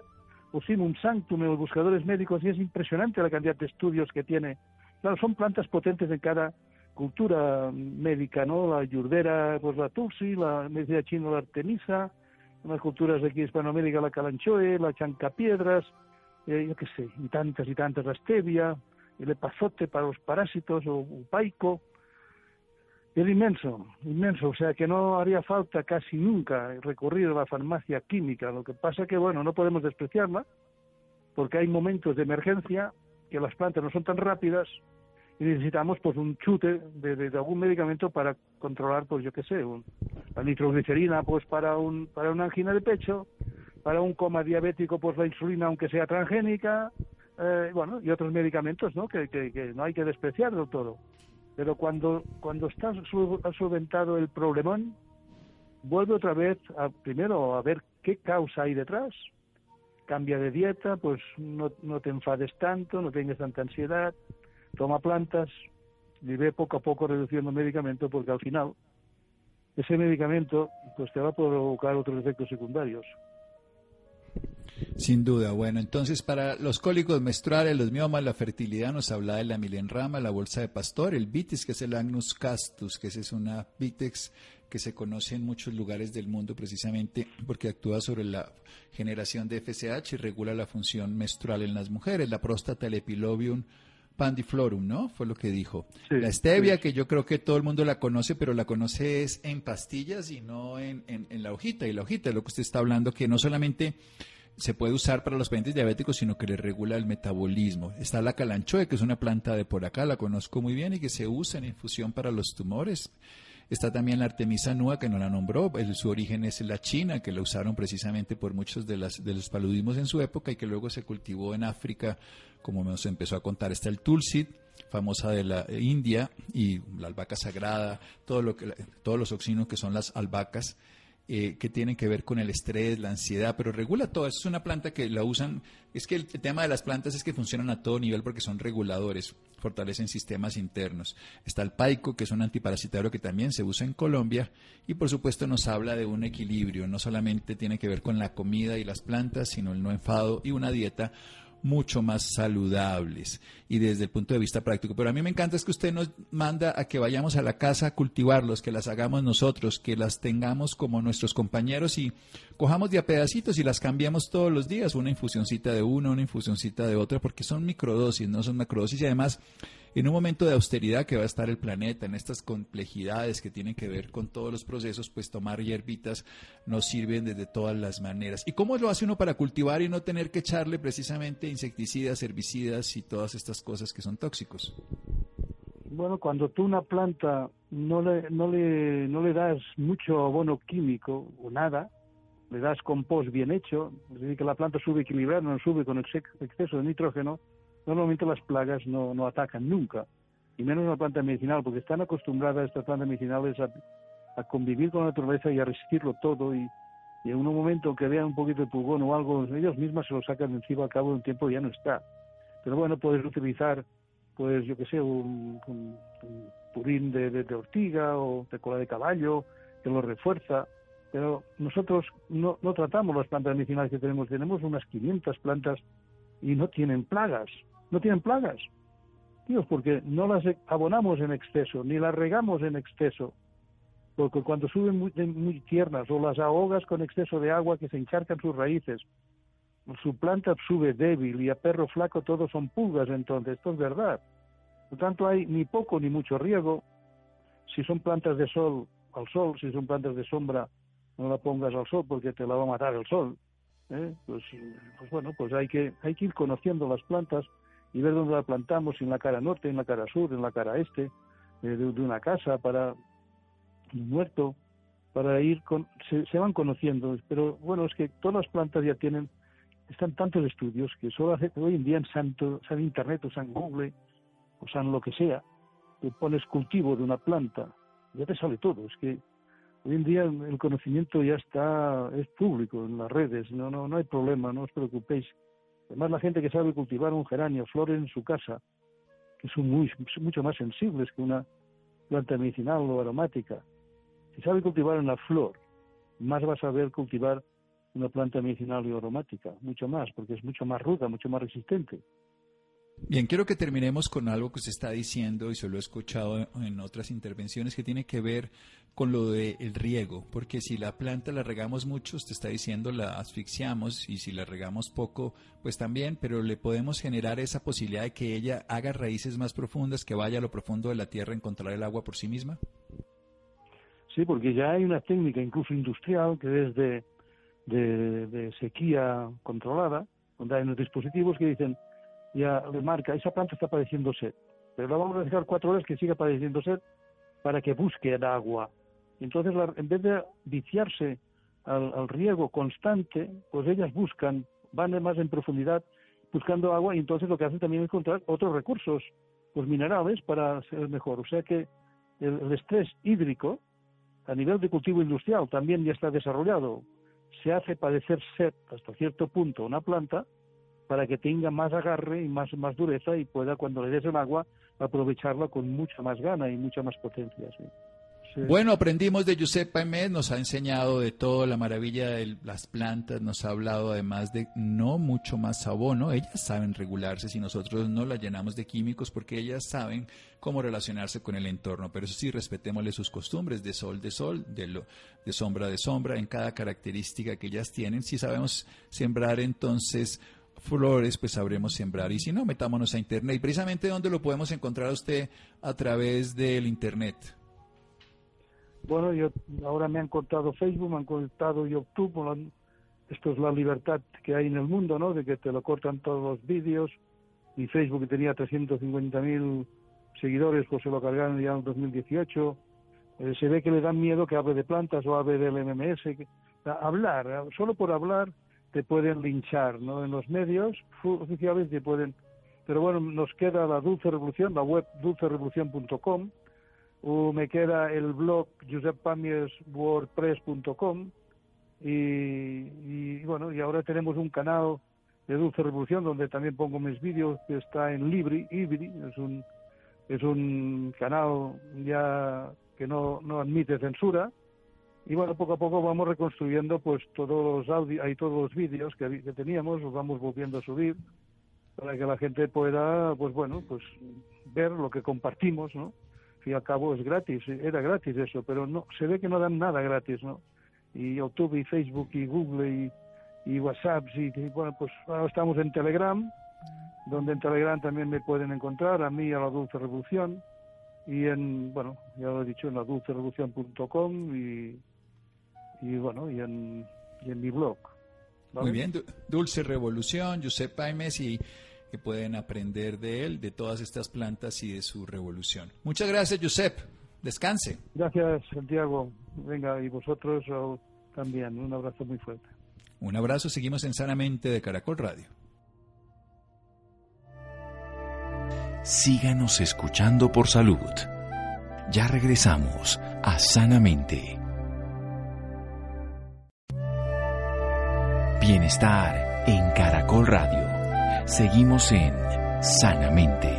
S2: Ocimum sanctum en los buscadores médicos y es impresionante la cantidad de estudios que tiene. Claro, son plantas potentes en cada cultura médica, ¿no? La yurdera, pues la tulsi, la medicina china, la artemisa, en las culturas de aquí de Hispanoamérica, la calanchoe, la chancapiedras, eh, yo qué sé, y tantas y tantas, la stevia, el epazote para los parásitos, o upaico, es inmenso, inmenso, o sea que no haría falta casi nunca recurrir a la farmacia química. Lo que pasa que, bueno, no podemos despreciarla, porque hay momentos de emergencia que las plantas no son tan rápidas necesitamos pues un chute de, algún medicamento para controlar, pues yo qué sé, la nitroglicerina pues para un para una angina de pecho, para un coma diabético pues la insulina aunque sea transgénica, eh, bueno, y otros medicamentos, ¿no? Que, que, no hay que despreciar del todo. Pero cuando, cuando estás has solventado el problemón, vuelve otra vez a, primero a ver qué causa hay detrás. Cambia de dieta, pues no, no te enfades tanto, no tengas tanta ansiedad, toma plantas y ve poco a poco reduciendo el medicamento porque al final ese medicamento pues te va a provocar otros efectos secundarios.
S1: Sin duda. Bueno, entonces para los cólicos menstruales, los miomas, la fertilidad, nos habla de la milenrama, la bolsa de pastor, el vitis, que es el agnus castus, que es una vitex que se conoce en muchos lugares del mundo precisamente porque actúa sobre la generación de FSH y regula la función menstrual en las mujeres. La próstata, el epilobium pandiflorum, ¿no? Fue lo que dijo. la stevia, que yo creo que todo el mundo la conoce, pero la conoce es en pastillas y no en, en la hojita. Y la hojita es lo que usted está hablando, que no solamente se puede usar para los pacientes diabéticos, sino que le regula el metabolismo. Está la calanchoe, que es una planta de por acá, la conozco muy bien y que se usa en infusión para los tumores. Está también la Artemisa nua, que no la nombró, su origen es la China, que la usaron precisamente por muchos de, las, de los paludismos en su época y que luego se cultivó en África, como nos empezó a contar. Está el Tulsi, famosa de la India, y la albahaca sagrada, todo lo que, todos los oxinos que son las albahacas eh, que tienen que ver con el estrés, la ansiedad, pero regula todo. Es una planta que la usan. Es que el, tema de las plantas es que funcionan a todo nivel porque son reguladores, fortalecen sistemas internos. Está el paico, que es un antiparasitario que también se usa en Colombia, y por supuesto nos habla de un equilibrio. No solamente tiene que ver con la comida y las plantas, sino el no enfado y una dieta mucho más saludables y desde el punto de vista práctico. Pero a mí me encanta es que usted nos manda a que vayamos a la casa a cultivarlos, que las hagamos nosotros, que las tengamos como nuestros compañeros y cojamos de a pedacitos y las cambiamos todos los días, una infusioncita de uno, una infusioncita de otra, porque son microdosis, no son macrodosis y además en un momento de austeridad que va a estar el planeta, en estas complejidades que tienen que ver con todos los procesos, pues tomar hierbitas nos sirven desde todas las maneras. ¿Y cómo lo hace uno para cultivar y no tener que echarle precisamente insecticidas, herbicidas y todas estas cosas que son tóxicos?
S2: Bueno, cuando tú una planta no le, no le, no le das mucho abono químico o nada, le das compost bien hecho, es decir, que la planta sube equilibrada, no sube con exceso de nitrógeno, normalmente las plagas no, no atacan nunca, y menos una planta medicinal, porque están acostumbradas estas plantas medicinales a, a convivir con la naturaleza y a resistirlo todo, y, en un momento que vean un poquito de pulgón o algo, ellos mismas se lo sacan de encima, al cabo de un tiempo ya no está. Pero bueno, puedes utilizar, pues yo que sé, un, purín de, de, ortiga o de cola de caballo, que lo refuerza, pero nosotros no, no tratamos las plantas medicinales que tenemos, tenemos unas 500 plantas y no tienen plagas no tienen plagas. Tío, porque no las abonamos en exceso, ni las regamos en exceso. Porque cuando suben muy, muy tiernas o las ahogas con exceso de agua que se encharcan sus raíces. su planta sube débil y a perro flaco todos son pulgas, entonces esto es verdad. Por tanto, hay ni poco ni mucho riego. Si son plantas de sol, al sol, si son plantas de sombra, no la pongas al sol porque te la va a matar el sol. ¿eh? Pues, pues, bueno, pues hay que, hay que ir conociendo las plantas y ver dónde la plantamos, en la cara norte, en la cara sur, en la cara este, eh, de, una casa, para un huerto, para ir con, se, se, van conociendo. Pero bueno, es que todas las plantas ya tienen, están tantos estudios que solo hace, hoy en día en Santo, San Internet o San Google o San lo que sea, te pones cultivo de una planta, ya te sale todo. Es que hoy en día el conocimiento ya está, es público en las redes, no, no, no hay problema, no os preocupéis. Además la gente que sabe cultivar un geranio, flores en su casa, que son muy, mucho más sensibles que una planta medicinal o aromática, si sabe cultivar una flor, más va a saber cultivar una planta medicinal y aromática, mucho más, porque es mucho más ruda, mucho más resistente.
S1: Bien, quiero que terminemos con algo que usted está diciendo y se lo he escuchado en otras intervenciones que tiene que ver con lo del riego, porque si la planta la regamos mucho, usted está diciendo la asfixiamos y si la regamos poco, pues también, pero le podemos generar esa posibilidad de que ella haga raíces más profundas, que vaya a lo profundo de la tierra a encontrar el agua por sí misma.
S2: Sí, porque ya hay una técnica incluso industrial que es de, de sequía controlada, donde hay unos dispositivos que dicen ya le marca, esa planta está padeciendo sed, pero la vamos a dejar cuatro horas que siga padeciendo sed para que busque el agua. Entonces, en vez de viciarse al, riego constante, pues ellas buscan, van más en profundidad buscando agua y entonces lo que hacen también es encontrar otros recursos, los minerales, para ser mejor. O sea que el estrés hídrico, a nivel de cultivo industrial, también ya está desarrollado. Se hace padecer sed hasta cierto punto una planta para que tenga más agarre y más, más dureza y pueda cuando le des el agua aprovecharla con mucha más gana y mucha más potencia.
S1: Bueno, aprendimos de Giuseppe Aimé, nos ha enseñado de todo la maravilla de las plantas, nos ha hablado además de no mucho más abono, ellas saben regularse si nosotros no las llenamos de químicos porque ellas saben cómo relacionarse con el entorno, pero eso sí, respetémosle sus costumbres de sol de sol, de, lo, de sombra de sombra, en cada característica que ellas tienen, si sabemos sembrar entonces flores, pues sabremos sembrar. Y si no, metámonos a Internet. ¿Y precisamente dónde lo podemos encontrar a usted a través del Internet?
S2: Bueno, yo ahora me han contado Facebook, me han contado YouTube. esto es la libertad que hay en el mundo, ¿no? De que te lo cortan todos los vídeos. Y Facebook, que tenía 350.000 seguidores, pues se lo cargaron ya en 2018. Eh, se ve que le dan miedo que hable de plantas o hable del MMS. hablar, solo por hablar te pueden linchar, ¿no? En los medios oficiales te pueden... Pero bueno, nos queda la Dulce Revolución, la web dulcerevolución.com, o me queda el blog joseppamieswordpress.com y, y bueno, y ahora tenemos un canal de Dulce Revolución donde también pongo mis vídeos que está en Libri, Ibri, es un es un canal ya que no, no admite censura y bueno, poco a poco vamos reconstruyendo pues todos los audios, hay todos los vídeos que, que, teníamos, los vamos volviendo a subir para que la gente pueda, pues bueno, pues ver lo que compartimos, ¿no? Y al cabo es gratis, era gratis eso, pero no, se ve que no dan nada gratis, ¿no? Y YouTube y Facebook y Google y, y WhatsApp, y, bueno, pues ahora estamos en Telegram, donde en Telegram también me pueden encontrar, a mí a la Dulce Revolución, y en, bueno, ya lo he dicho, en la dulcerevolución.com y y bueno, y en, en mi blog.
S1: Muy bien, Dulce Revolución, Josep Paimes y que pueden aprender de él, de todas estas plantas y de su revolución. Muchas gracias, Josep. Descanse.
S2: Gracias, Santiago. Venga, y vosotros también. Un abrazo muy fuerte.
S1: Un abrazo. Seguimos en Sanamente de Caracol Radio.
S3: Síganos escuchando por salud. Ya regresamos a Sanamente. Bienestar en Caracol Radio. Seguimos en Sanamente.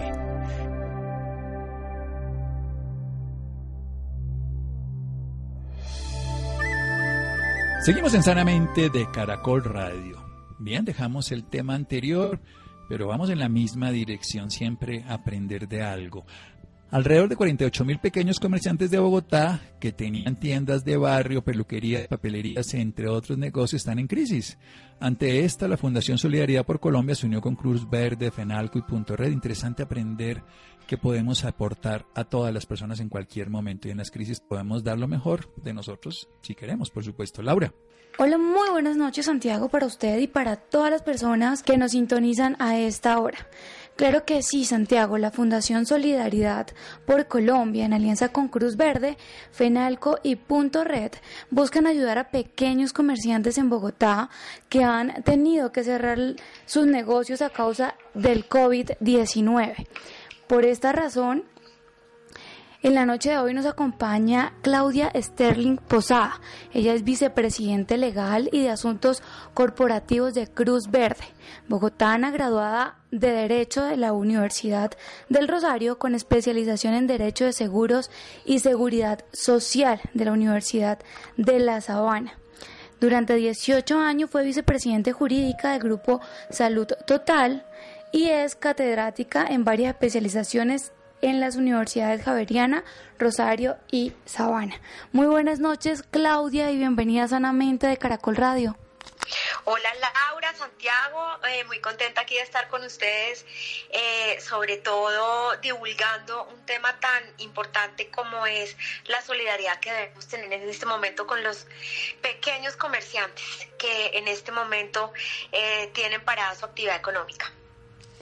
S1: Seguimos en Sanamente de Caracol Radio. Bien, dejamos el tema anterior, pero vamos en la misma dirección, siempre aprender de algo. Alrededor de 48 mil pequeños comerciantes de Bogotá que tenían tiendas de barrio, peluquerías, papelerías, entre otros negocios, están en crisis. Ante esta, la Fundación Solidaridad por Colombia se unió con Cruz Verde, FENALCO y Punto Red. Interesante aprender que podemos aportar a todas las personas en cualquier momento y en las crisis podemos dar lo mejor de nosotros si queremos, por supuesto. Laura.
S4: Hola, muy buenas noches Santiago para usted y para todas las personas que nos sintonizan a esta hora. Claro que sí, Santiago, la Fundación Solidaridad por Colombia, en alianza con Cruz Verde, FENALCO y Punto Red, buscan ayudar a pequeños comerciantes en Bogotá que han tenido que cerrar sus negocios a causa del COVID-19. Por esta razón, en la noche de hoy nos acompaña Claudia Sterling Posada. Ella es vicepresidente legal y de asuntos corporativos de Cruz Verde, bogotana, graduada de Derecho de la Universidad del Rosario con especialización en Derecho de Seguros y Seguridad Social de la Universidad de La Sabana. Durante 18 años fue vicepresidente jurídica del Grupo Salud Total y es catedrática en varias especializaciones en las universidades Javeriana, Rosario y Sabana. Muy buenas noches, Claudia, y bienvenida sanamente de Caracol Radio.
S5: Hola Laura, Santiago, eh, muy contenta aquí de estar con ustedes, eh, sobre todo divulgando un tema tan importante como es la solidaridad que debemos tener en este momento con los pequeños comerciantes que en este momento eh, tienen parada su actividad económica.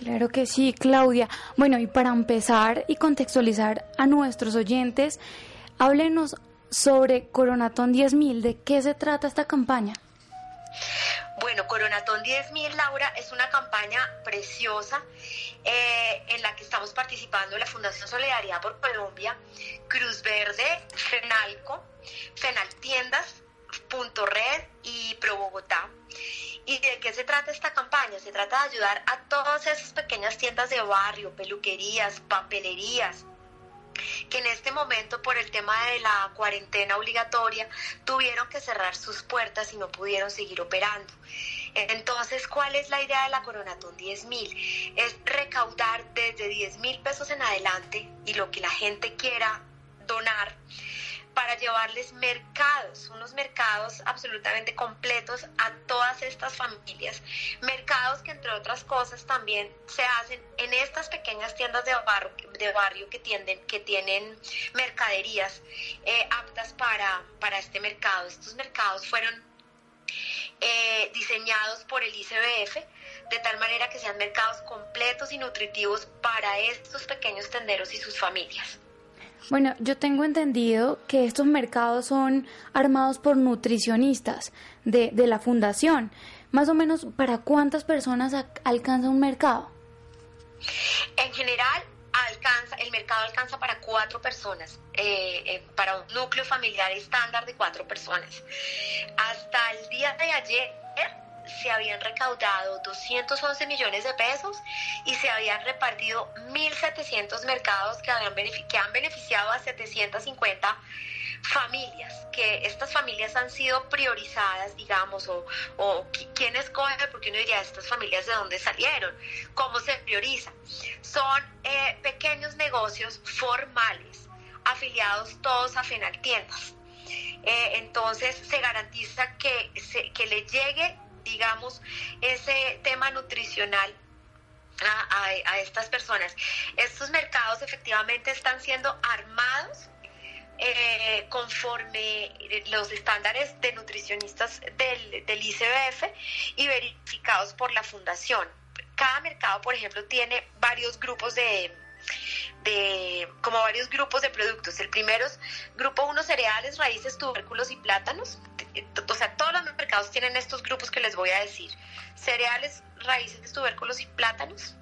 S4: Claro que sí, Claudia. Bueno, y para empezar y contextualizar a nuestros oyentes, háblenos sobre Coronatón 10.000. ¿De qué se trata esta campaña?
S5: Bueno, Coronatón 10.000, Laura, es una campaña preciosa eh, en la que estamos participando la Fundación Solidaridad por Colombia, Cruz Verde, FENALCO, FENAL Tiendas, Red y Pro Bogotá. ¿Y de qué se trata esta campaña? Se trata de ayudar a todas esas pequeñas tiendas de barrio, peluquerías, papelerías, que en este momento por el tema de la cuarentena obligatoria tuvieron que cerrar sus puertas y no pudieron seguir operando. Entonces, ¿cuál es la idea de la Coronatón 10 mil? Es recaudar desde 10 mil pesos en adelante y lo que la gente quiera donar para llevarles mercados, unos mercados absolutamente completos a todas estas familias. Mercados que entre otras cosas también se hacen en estas pequeñas tiendas de barrio, de barrio que, tienden, que tienen mercaderías eh, aptas para, para este mercado. Estos mercados fueron eh, diseñados por el ICBF de tal manera que sean mercados completos y nutritivos para estos pequeños tenderos y sus familias.
S4: Bueno, yo tengo entendido que estos mercados son armados por nutricionistas de, de la fundación. Más o menos, ¿para cuántas personas alcanza un mercado?
S5: En general, alcanza, el mercado alcanza para cuatro personas, eh, eh, para un núcleo familiar estándar de cuatro personas. Hasta el día de ayer se habían recaudado 211 millones de pesos y se habían repartido 1.700 mercados que, habían que han beneficiado a 750 familias, que estas familias han sido priorizadas, digamos, o, o quién escoge, porque uno diría, estas familias de dónde salieron, cómo se prioriza. Son eh, pequeños negocios formales, afiliados todos a FENAL Tiendas. Eh, entonces se garantiza que, se, que le llegue digamos, ese tema nutricional a, estas personas. Estos mercados efectivamente están siendo armados eh, conforme los estándares de nutricionistas del, del ICBF y verificados por la fundación. Cada mercado, por ejemplo, tiene varios grupos de, de como varios grupos de productos. El primero es grupo 1 cereales, raíces, tubérculos y plátanos. O sea, todos los mercados tienen estos grupos que les voy a decir. Cereales, raíces, tubérculos y plátanos.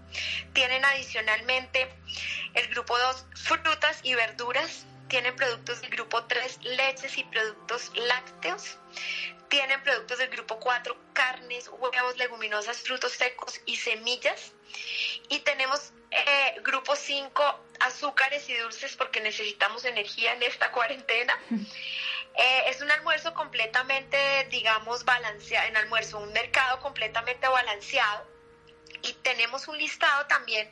S5: Tienen adicionalmente el grupo 2 frutas y verduras. Tienen productos del grupo 3 leches y productos lácteos. Tienen productos del grupo 4 carnes, huevos, leguminosas, frutos secos y semillas. Y tenemos eh, grupo 5, azúcares y dulces porque necesitamos energía en esta cuarentena. Eh, es un almuerzo completamente, digamos, balanceado, en almuerzo, un mercado completamente balanceado. Y tenemos un listado también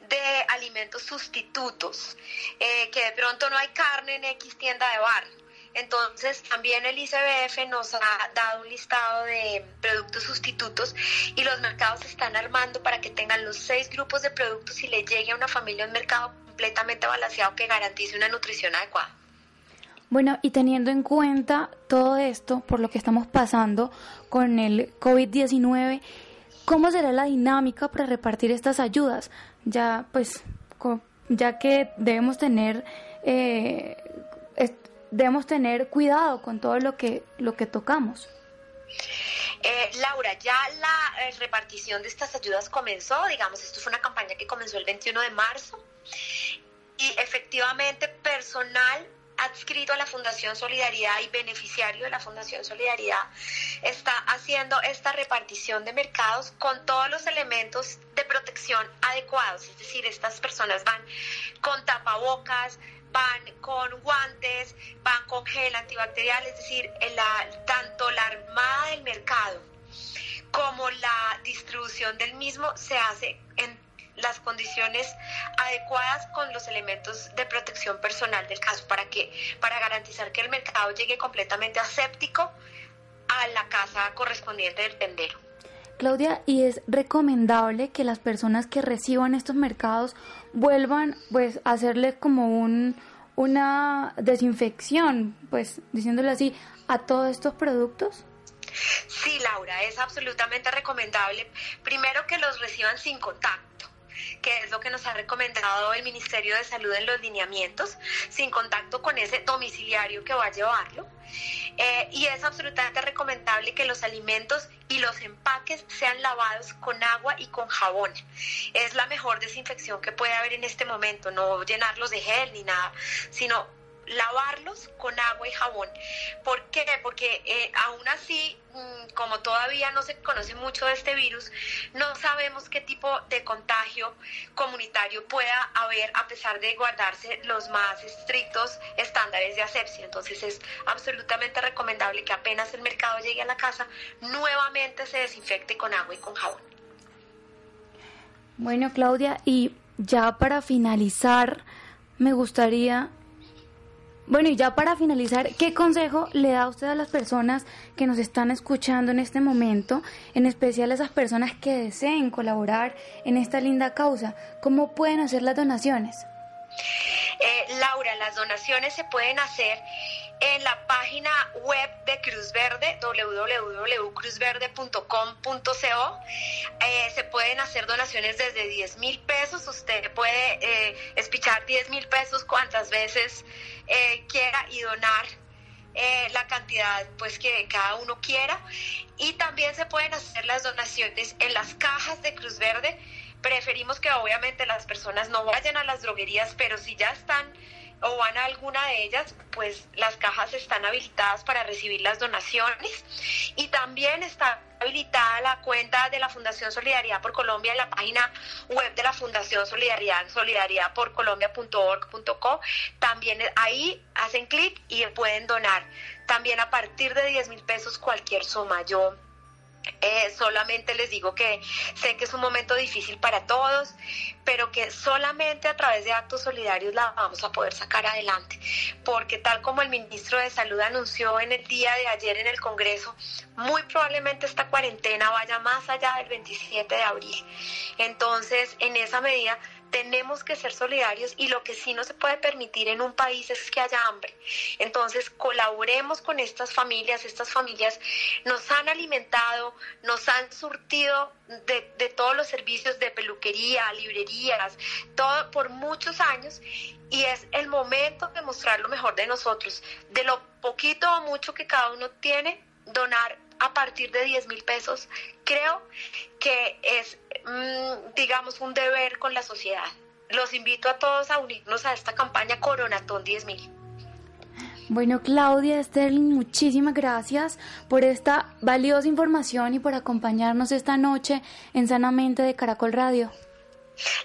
S5: de alimentos sustitutos, eh, que de pronto no hay carne en X tienda de bar Entonces, también el ICBF nos ha dado un listado de productos sustitutos y los mercados se están armando para que tengan los seis grupos de productos y le llegue a una familia un mercado completamente balanceado que garantice una nutrición adecuada.
S4: Bueno, y teniendo en cuenta todo esto, por lo que estamos pasando con el COVID-19, ¿cómo será la dinámica para repartir estas ayudas? Ya, pues, ya que debemos tener eh, debemos tener cuidado con todo lo que, lo que tocamos.
S5: Eh, Laura, ya la eh, repartición de estas ayudas comenzó, digamos, esto fue una campaña que comenzó el 21 de marzo y efectivamente personal adscrito a la Fundación Solidaridad y beneficiario de la Fundación Solidaridad está haciendo esta repartición de mercados con todos los elementos de protección adecuados, es decir, estas personas van con tapabocas, van con guantes, van con gel antibacterial, es decir, tanto la armada del mercado como la distribución del mismo se hace en las condiciones adecuadas con los elementos de protección personal del caso para que para garantizar que el mercado llegue completamente aséptico a la casa correspondiente del tendero.
S4: Claudia, ¿y es recomendable que las personas que reciban estos mercados vuelvan pues a hacerle como un una desinfección, pues diciéndole así, a todos estos productos?
S5: Sí, Laura, es absolutamente recomendable. Primero que los reciban sin contacto que es lo que nos ha recomendado el Ministerio de Salud en los lineamientos, sin contacto con ese domiciliario que va a llevarlo. Eh, y es absolutamente recomendable que los alimentos y los empaques sean lavados con agua y con jabón. Es la mejor desinfección que puede haber en este momento, no llenarlos de gel ni nada, sino lavarlos con agua y jabón. ¿Por qué? Porque eh, aún así, mm, como todavía no se conoce mucho de este virus, no sabemos qué tipo de contagio comunitario pueda haber a pesar de guardarse los más estrictos estándares de asepsia. Entonces es absolutamente recomendable que apenas el mercado llegue a la casa, nuevamente se desinfecte con agua y con jabón.
S4: Bueno, Claudia, y ya para finalizar, me gustaría bueno, y ya para finalizar, ¿qué consejo le da usted a las personas que nos están escuchando en este momento, en especial a esas personas que deseen colaborar en esta linda causa? ¿Cómo pueden hacer las donaciones?
S5: Eh, Laura, las donaciones se pueden hacer en la página web de Cruz Verde, www.cruzverde.com.co. Eh, se pueden hacer donaciones desde 10 mil pesos. Usted puede eh, espichar 10 mil pesos cuantas veces eh, quiera y donar eh, la cantidad pues que cada uno quiera. Y también se pueden hacer las donaciones en las cajas de Cruz Verde. Preferimos que obviamente las personas no vayan a las droguerías, pero si ya están o van a alguna de ellas, pues las cajas están habilitadas para recibir las donaciones y también está habilitada la cuenta de la Fundación Solidaridad por Colombia en la página web de la Fundación Solidaridad, solidaridadporcolombia.org.co. También ahí hacen clic y pueden donar. También a partir de 10 mil pesos cualquier suma. Yo eh, solamente les digo que sé que es un momento difícil para todos, pero que solamente a través de actos solidarios la vamos a poder sacar adelante. Porque tal como el ministro de Salud anunció en el día de ayer en el Congreso, muy probablemente esta cuarentena vaya más allá del 27 de abril. Entonces, en esa medida, tenemos que ser solidarios y lo que sí no se puede permitir en un país es que haya hambre. Entonces, colaboremos con estas familias. Estas familias nos han alimentado, nos han surtido de, todos los servicios de peluquería, librerías, todo por muchos años y es el momento de mostrar lo mejor de nosotros, de lo poquito o mucho que cada uno tiene, donar a partir de 10 mil pesos, creo que es, mm, digamos, un deber con la sociedad. Los invito a todos a unirnos a esta campaña Coronatón 10 mil.
S4: Bueno, Claudia Sterling, muchísimas gracias por esta valiosa información y por acompañarnos esta noche en Sanamente de Caracol Radio.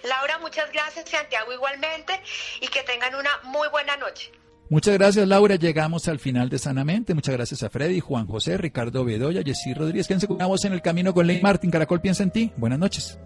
S5: Laura, muchas gracias, Santiago igualmente, y que tengan una muy buena noche.
S1: Muchas gracias, Laura. Llegamos al final de Sanamente. Muchas gracias a Freddy, Juan José, Ricardo Bedoya, Jessy Rodríguez. Quédense con una en el camino con Ley Martín. Caracol piensa en ti. Buenas noches.